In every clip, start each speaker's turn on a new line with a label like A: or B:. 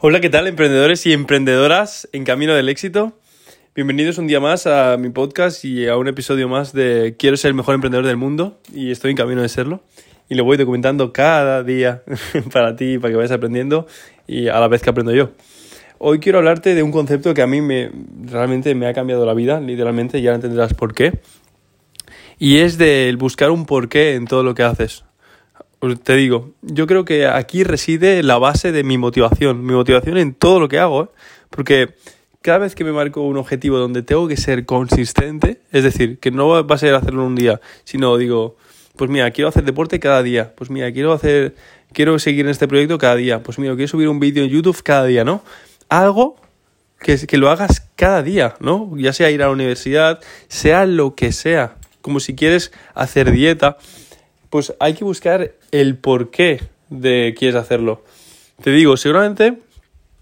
A: Hola, ¿qué tal emprendedores y emprendedoras en camino del éxito? Bienvenidos un día más a mi podcast y a un episodio más de Quiero ser el mejor emprendedor del mundo y estoy en camino de serlo. Y lo voy documentando cada día para ti, para que vayas aprendiendo y a la vez que aprendo yo. Hoy quiero hablarte de un concepto que a mí me, realmente me ha cambiado la vida, literalmente, ya entenderás por qué. Y es de buscar un porqué en todo lo que haces. Pues te digo, yo creo que aquí reside la base de mi motivación, mi motivación en todo lo que hago, ¿eh? porque cada vez que me marco un objetivo donde tengo que ser consistente, es decir, que no va a ser hacerlo un día, sino digo, pues mira, quiero hacer deporte cada día, pues mira, quiero hacer, quiero seguir en este proyecto cada día, pues mira, quiero subir un vídeo en YouTube cada día, ¿no? Algo que, que lo hagas cada día, ¿no? Ya sea ir a la universidad, sea lo que sea, como si quieres hacer dieta pues hay que buscar el porqué de quieres hacerlo. Te digo, seguramente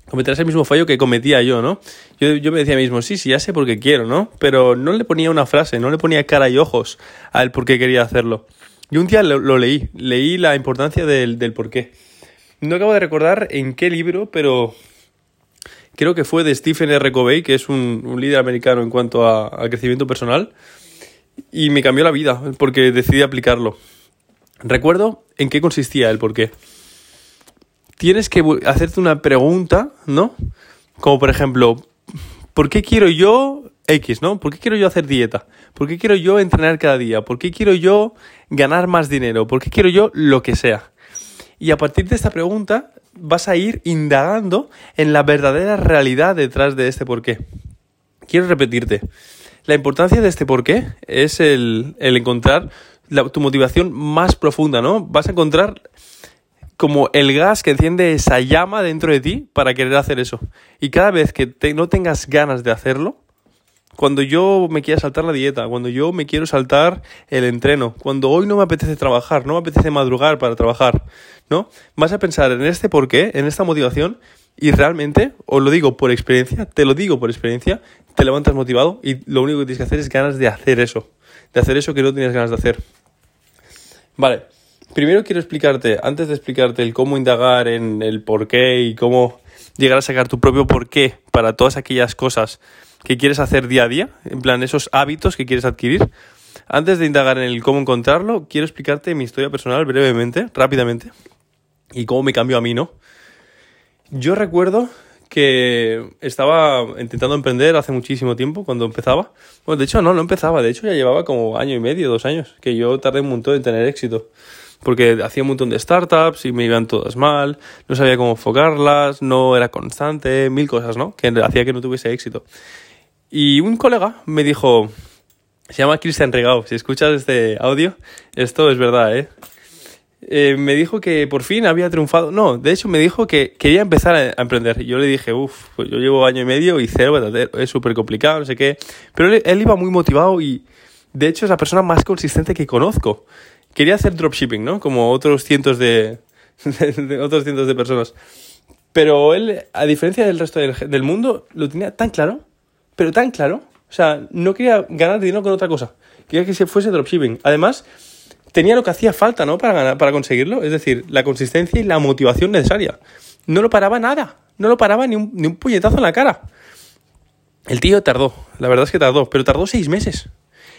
A: cometerás el mismo fallo que cometía yo, ¿no? Yo, yo me decía mismo, sí, sí, ya sé por qué quiero, ¿no? Pero no le ponía una frase, no le ponía cara y ojos al por qué quería hacerlo. Y un día lo, leí, leí la importancia del, del por qué. No acabo de recordar en qué libro, pero creo que fue de Stephen R. Covey, que es un, líder americano en cuanto a crecimiento personal, y me cambió la vida porque decidí aplicarlo. Recuerdo en qué consistía el porqué. Tienes que hacerte una pregunta, ¿no? Como por ejemplo, ¿por qué quiero yo X, ¿no? ¿Por qué quiero yo hacer dieta? ¿Por qué quiero yo entrenar cada día? ¿Por qué quiero yo ganar más dinero? ¿Por qué quiero yo lo que sea? Y a partir de esta pregunta vas a ir indagando en la verdadera realidad detrás de este porqué. Quiero repetirte. La importancia de este porqué es el, el encontrar tu motivación más profunda, ¿no? Vas a encontrar como el gas que enciende esa llama dentro de ti para querer hacer eso. Y cada vez que no tengas ganas de hacerlo, cuando yo me quiera saltar la dieta, cuando yo me quiero saltar el entreno, cuando hoy no me apetece trabajar, no me apetece madrugar para trabajar, ¿no? Vas a pensar en este porqué, en esta motivación y realmente, os lo digo por experiencia, te lo digo por experiencia, te levantas motivado y lo único que tienes que hacer es ganas de hacer eso, de hacer eso que no tienes ganas de hacer. Vale, primero quiero explicarte, antes de explicarte el cómo indagar en el por qué y cómo llegar a sacar tu propio por qué para todas aquellas cosas que quieres hacer día a día, en plan esos hábitos que quieres adquirir. Antes de indagar en el cómo encontrarlo, quiero explicarte mi historia personal brevemente, rápidamente, y cómo me cambió a mí, ¿no? Yo recuerdo que estaba intentando emprender hace muchísimo tiempo, cuando empezaba. Bueno, de hecho no, no empezaba, de hecho ya llevaba como año y medio, dos años, que yo tardé un montón en tener éxito. Porque hacía un montón de startups y me iban todas mal, no sabía cómo enfocarlas, no era constante, mil cosas, ¿no? Que hacía que no tuviese éxito. Y un colega me dijo, se llama Cristian Regao, si escuchas este audio, esto es verdad, ¿eh? Eh, me dijo que por fin había triunfado. No, de hecho me dijo que quería empezar a, emprender. Yo le dije, uff, pues yo llevo año y medio y cero, es súper complicado, no sé qué. Pero él, iba muy motivado y de hecho es la persona más consistente que conozco. Quería hacer dropshipping, ¿no? Como otros cientos de, otros cientos de personas. Pero él, a diferencia del resto del, del mundo, lo tenía tan claro, pero tan claro. O sea, no quería ganar dinero con otra cosa. Quería que se fuese dropshipping. Además, tenía lo que hacía falta, ¿no? Para, ganar, para conseguirlo. Es decir, la consistencia y la motivación necesaria. No lo paraba nada. No lo paraba ni un, puñetazo en la cara. El tío tardó. La verdad es que tardó. Pero tardó seis meses.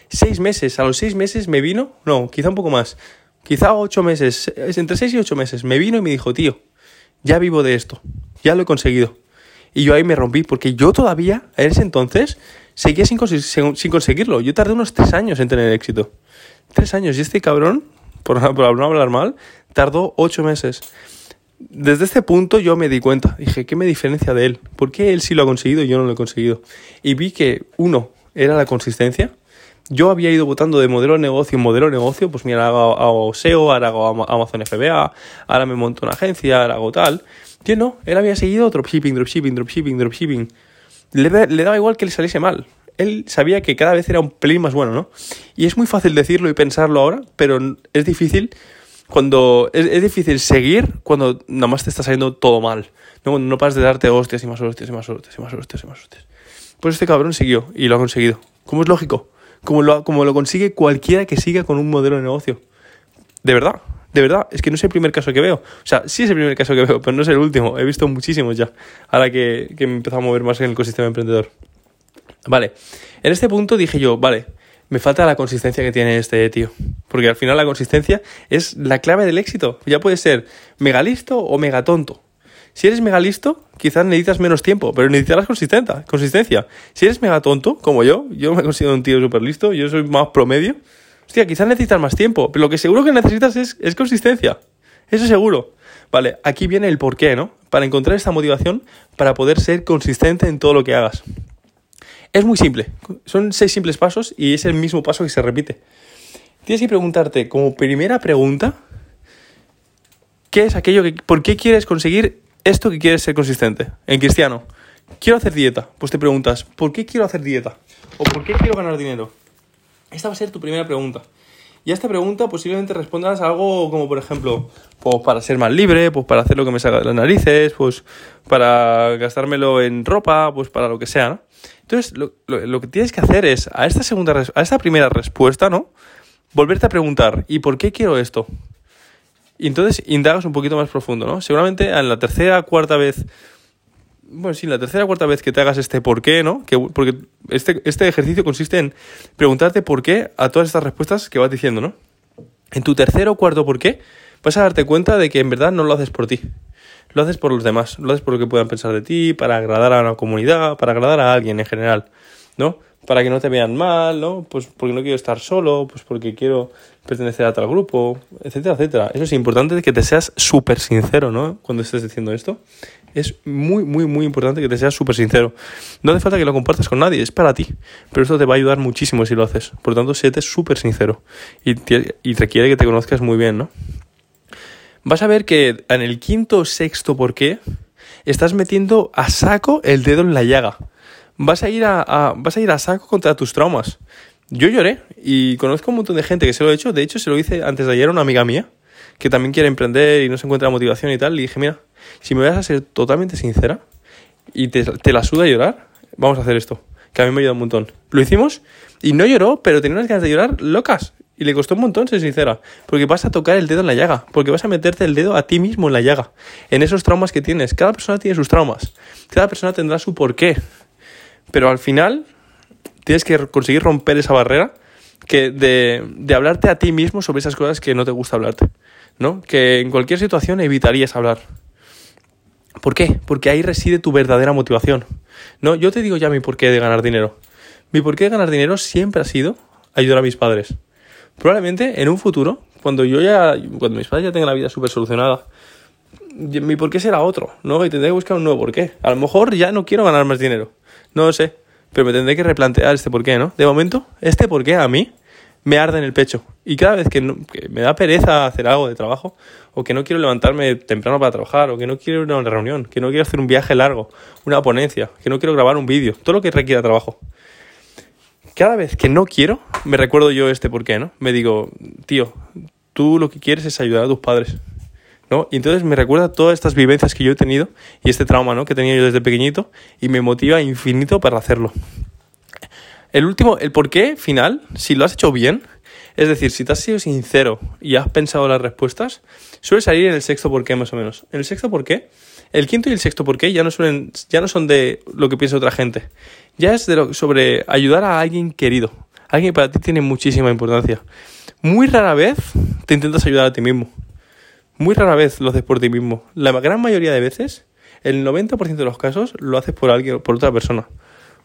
A: Seis meses. A los seis meses me vino. No, quizá un poco más. Quizá ocho meses. Entre seis y ocho meses. Me vino y me dijo, tío, ya vivo de esto. Ya lo he conseguido. Y yo ahí me rompí. Porque yo todavía, en ese entonces, seguía sin, sin conseguirlo. Yo tardé unos tres años en tener éxito. Tres años. Y este cabrón, por, no hablar mal, tardó ocho meses. Desde este punto yo me di cuenta. Dije, ¿qué me diferencia de él? ¿Por qué él sí lo ha conseguido y yo no lo he conseguido? Y vi que, uno, era la consistencia. Yo había ido votando de modelo de negocio en modelo de negocio, pues mira, hago, hago SEO, ahora hago Amazon FBA, ahora me monto una agencia, ahora hago tal. Yo no, él había seguido dropshipping, dropshipping, dropshipping, dropshipping. Le, le daba igual que le saliese mal él sabía que cada vez era un pelín más bueno, ¿no? Y es muy fácil decirlo y pensarlo ahora, pero es difícil cuando es, difícil seguir cuando nada más te está saliendo todo mal. ¿no? Cuando no paras de darte hostias y más hostias y más hostias y más hostias y más hostias. Pues este cabrón siguió y lo ha conseguido. ¿Cómo es lógico? Como lo, como lo consigue cualquiera que siga con un modelo de negocio. De verdad, De verdad, es que no es el primer caso que veo. O sea, sí es el primer caso que veo, pero no es el último. He visto muchísimos ya, ahora que, que me he a mover más en el ecosistema emprendedor. Vale, en este punto dije yo, vale, me falta la consistencia que tiene este tío. Porque al final la consistencia es la clave del éxito. Ya puede ser mega listo o mega tonto. Si eres mega listo, quizás necesitas menos tiempo, pero necesitarás consistencia. consistencia. Si eres mega tonto, como yo, yo me considero un tío súper listo, yo soy más promedio, hostia, quizás necesitas más tiempo, pero lo que seguro que necesitas es, es consistencia. Eso seguro. Vale, aquí viene el porqué, ¿no? Para encontrar esta motivación para poder ser consistente en todo lo que hagas. Es muy simple. Son seis simples pasos y es el mismo paso que se repite. Tienes que preguntarte como primera pregunta, ¿qué es aquello que, por qué quieres conseguir esto que quieres ser consistente? En cristiano, quiero hacer dieta. Pues te preguntas, ¿por qué quiero hacer dieta? ¿O por qué quiero ganar dinero? Esta va a ser tu primera pregunta. Y a esta pregunta posiblemente respondas algo como, por ejemplo, pues para ser más libre, pues para hacer lo que me salga de las narices, pues para gastármelo en ropa, pues para lo que sea, ¿no? Entonces, lo, que tienes que hacer es, a esta, segunda, a esta primera respuesta, ¿no? Volverte a preguntar, ¿y por qué quiero esto? Y entonces indagas un poquito más profundo, ¿no? Seguramente en la tercera, cuarta vez, bueno, sí, la tercera, cuarta vez que te hagas este por qué, ¿no? Que, porque este, este ejercicio consiste en preguntarte por qué a todas estas respuestas que vas diciendo, ¿no? En tu tercero o cuarto por qué, vas a darte cuenta de que en verdad no lo haces por ti lo haces por los demás, lo haces por lo que puedan pensar de ti, para agradar a una comunidad, para agradar a alguien en general, ¿no? Para que no te vean mal, ¿no? Pues porque no quiero estar solo, pues porque quiero pertenecer a tal grupo, etcétera, etcétera. Eso es importante que te seas súper sincero, ¿no? Cuando estés diciendo esto. Es muy, muy, muy importante que te seas súper sincero. No hace falta que lo compartas con nadie, es para ti. Pero esto te va a ayudar muchísimo si lo haces. Por lo tanto, séte súper sincero. Y, y requiere que te conozcas muy bien, ¿no? Vas a ver que en el quinto o sexto por qué estás metiendo a saco el dedo en la llaga. Vas a ir a, vas a, ir a saco contra tus traumas. Yo lloré y conozco un montón de gente que se lo ha hecho. De hecho, se lo hice antes de ayer a una amiga mía que también quiere emprender y no se encuentra motivación y tal. Y dije, mira, si me vas a ser totalmente sincera y te, te la suda llorar, vamos a hacer esto. Que a mí me ha ayudado un montón. Lo hicimos y no lloró, pero tenía unas ganas de llorar locas. Y le costó un montón ser sincera, porque vas a tocar el dedo en la llaga, porque vas a meterte el dedo a ti mismo en la llaga, en esos traumas que tienes. Cada persona tiene sus traumas, cada persona tendrá su porqué, pero al final tienes que conseguir romper esa barrera que de, de hablarte a ti mismo sobre esas cosas que no te gusta hablarte, ¿no? Que en cualquier situación evitarías hablar. ¿Por qué? Porque ahí reside tu verdadera motivación. No, yo te digo ya mi porqué de ganar dinero. Mi porqué de ganar dinero siempre ha sido ayudar a mis padres. Probablemente en un futuro, cuando yo ya, cuando mis padres ya tengan la vida súper solucionada, mi porqué será otro, ¿no? Y tendré que buscar un nuevo porqué. A lo mejor ya no quiero ganar más dinero, no lo sé, pero me tendré que replantear este porqué, ¿no? De momento, este porqué a mí me arde en el pecho. Y cada vez que, me da pereza hacer algo de trabajo, o que no quiero levantarme temprano para trabajar, o que no quiero ir a una reunión, que no quiero hacer un viaje largo, una ponencia, que no quiero grabar un vídeo, todo lo que requiera trabajo cada vez que no quiero, me recuerdo yo este por qué, ¿no? Me digo, tío, tú lo que quieres es ayudar a tus padres, ¿no? Y entonces me recuerda todas estas vivencias que yo he tenido y este trauma, ¿no? Que tenía yo desde pequeñito y me motiva infinito para hacerlo. El último, el por qué final, si lo has hecho bien, es decir, si te has sido sincero y has pensado las respuestas, suele salir en el sexto por qué más o menos. En el sexto por qué, el quinto y el sexto por qué ya no, suelen, ya no son de lo que piensa otra gente, ya es de lo, sobre ayudar a alguien querido, alguien para ti tiene muchísima importancia. Muy rara vez te intentas ayudar a ti mismo. Muy rara vez lo haces por ti mismo. La gran mayoría de veces, el 90% de los casos, lo haces por alguien, por otra persona.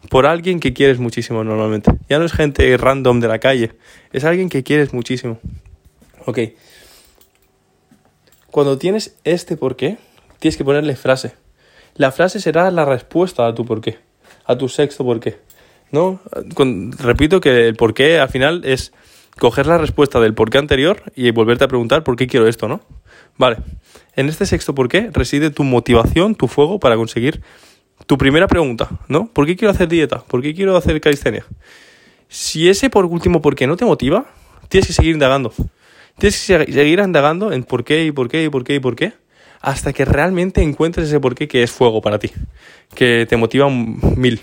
A: Por alguien que quieres muchísimo normalmente. Ya no es gente random de la calle. Es alguien que quieres muchísimo. Ok. Cuando tienes este por qué, tienes que ponerle frase. La frase será la respuesta a tu por qué a tu sexto por qué. ¿No? repito que el por qué al final es coger la respuesta del por qué anterior y volverte a preguntar por qué quiero esto, ¿no? Vale. En este sexto por qué reside tu motivación, tu fuego para conseguir tu primera pregunta, ¿no? ¿Por qué quiero hacer dieta? ¿Por qué quiero hacer calistenia? Si ese por último por qué no te motiva, tienes que seguir indagando. Tienes que seguir indagando en por qué y por qué y por qué y por qué hasta que realmente encuentres ese porqué que es fuego para ti, que te motiva mil.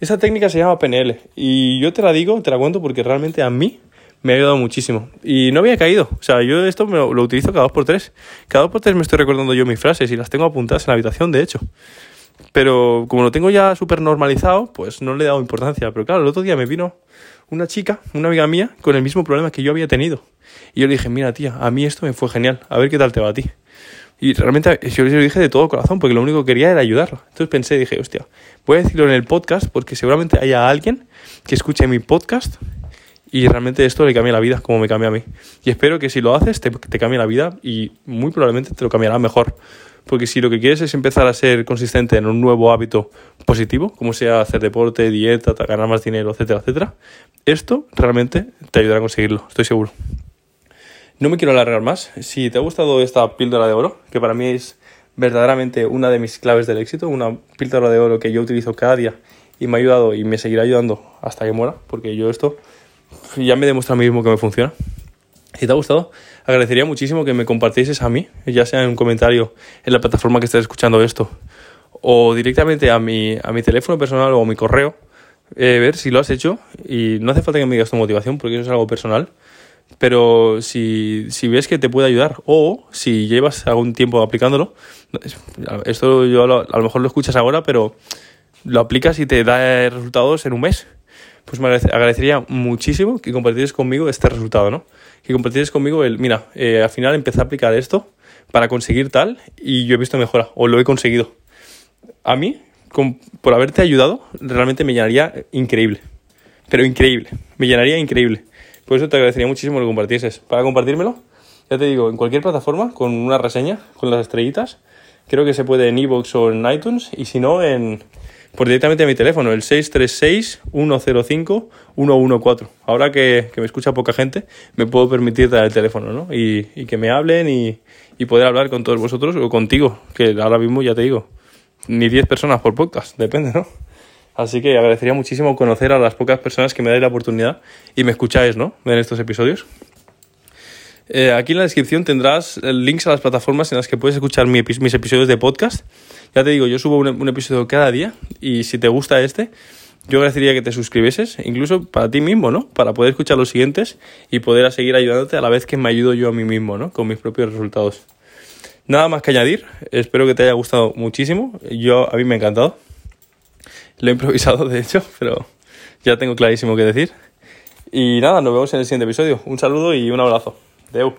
A: Esa técnica se llama PNL y yo te la digo, te la cuento porque realmente a mí me ha ayudado muchísimo. Y no había caído. O sea, yo esto lo, lo, utilizo cada dos por tres. Cada dos por tres me estoy recordando yo mis frases y las tengo apuntadas en la habitación, de hecho. Pero como lo tengo ya súper normalizado, pues no le he dado importancia. Pero claro, el otro día me vino una chica, una amiga mía, con el mismo problema que yo había tenido. Y yo le dije, mira tía, a mí esto me fue genial, a ver qué tal te va a ti. Y realmente yo le dije de todo corazón, porque lo único que quería era ayudarla. Entonces pensé, dije, hostia, voy a decirlo en el podcast, porque seguramente haya alguien que escuche mi podcast y realmente esto le cambie la vida, como me cambia a mí. Y espero que si lo haces, te, te cambie la vida y muy probablemente te lo cambiará mejor. Porque si lo que quieres es empezar a ser consistente en un nuevo hábito positivo, como sea hacer deporte, dieta, ganar más dinero, etcétera, etcétera, esto realmente te ayudará a conseguirlo, estoy seguro. No me quiero alargar más. Si te ha gustado esta píldora de oro, que para mí es verdaderamente una de mis claves del éxito, una píldora de oro que yo utilizo cada día y me ha ayudado y me seguirá ayudando hasta que muera, porque yo esto ya me demuestra a mí mismo que me funciona. Si te ha gustado, agradecería muchísimo que me compartieses a mí, ya sea en un comentario en la plataforma que estés escuchando esto, o directamente a mi, a mi teléfono personal o a mi correo, eh, ver si lo has hecho. Y no hace falta que me digas tu motivación, porque eso es algo personal. Pero si, si ves que te puede ayudar, o si llevas algún tiempo aplicándolo, esto yo a lo mejor lo escuchas ahora, pero lo aplicas y te da resultados en un mes pues me agradecería muchísimo que compartieses conmigo este resultado, ¿no? Que compartieses conmigo el, mira, eh, al final empecé a aplicar esto para conseguir tal y yo he visto mejora o lo he conseguido. A mí, por haberte ayudado, realmente me llenaría increíble. Pero increíble. Me llenaría increíble. Por eso te agradecería muchísimo que compartieses. Para compartírmelo, ya te digo, en cualquier plataforma, con una reseña, con las estrellitas. Creo que se puede en iVoox o en iTunes. Y si no, en, por directamente a mi teléfono, el 636-105-114. Ahora que, me escucha poca gente, me puedo permitir dar el teléfono, ¿no? Y, que me hablen y, poder hablar con todos vosotros o contigo, que ahora mismo ya te digo, ni 10 personas por podcast, depende, ¿no? Así que agradecería muchísimo conocer a las pocas personas que me dais la oportunidad y me escucháis, ¿no? En estos episodios. Eh, aquí en la descripción tendrás links a las plataformas en las que puedes escuchar mis episodios de podcast. Ya te digo, yo subo un, episodio cada día y si te gusta este, yo agradecería que te suscribieses, incluso para ti mismo, ¿no? Para poder escuchar los siguientes y poder seguir ayudándote a la vez que me ayudo yo a mí mismo, ¿no? Con mis propios resultados. Nada más que añadir, espero que te haya gustado muchísimo. Yo, a mí me ha encantado. Lo he improvisado, de hecho, pero ya tengo clarísimo qué decir. Y nada, nos vemos en el siguiente episodio. Un saludo y un abrazo. Deu.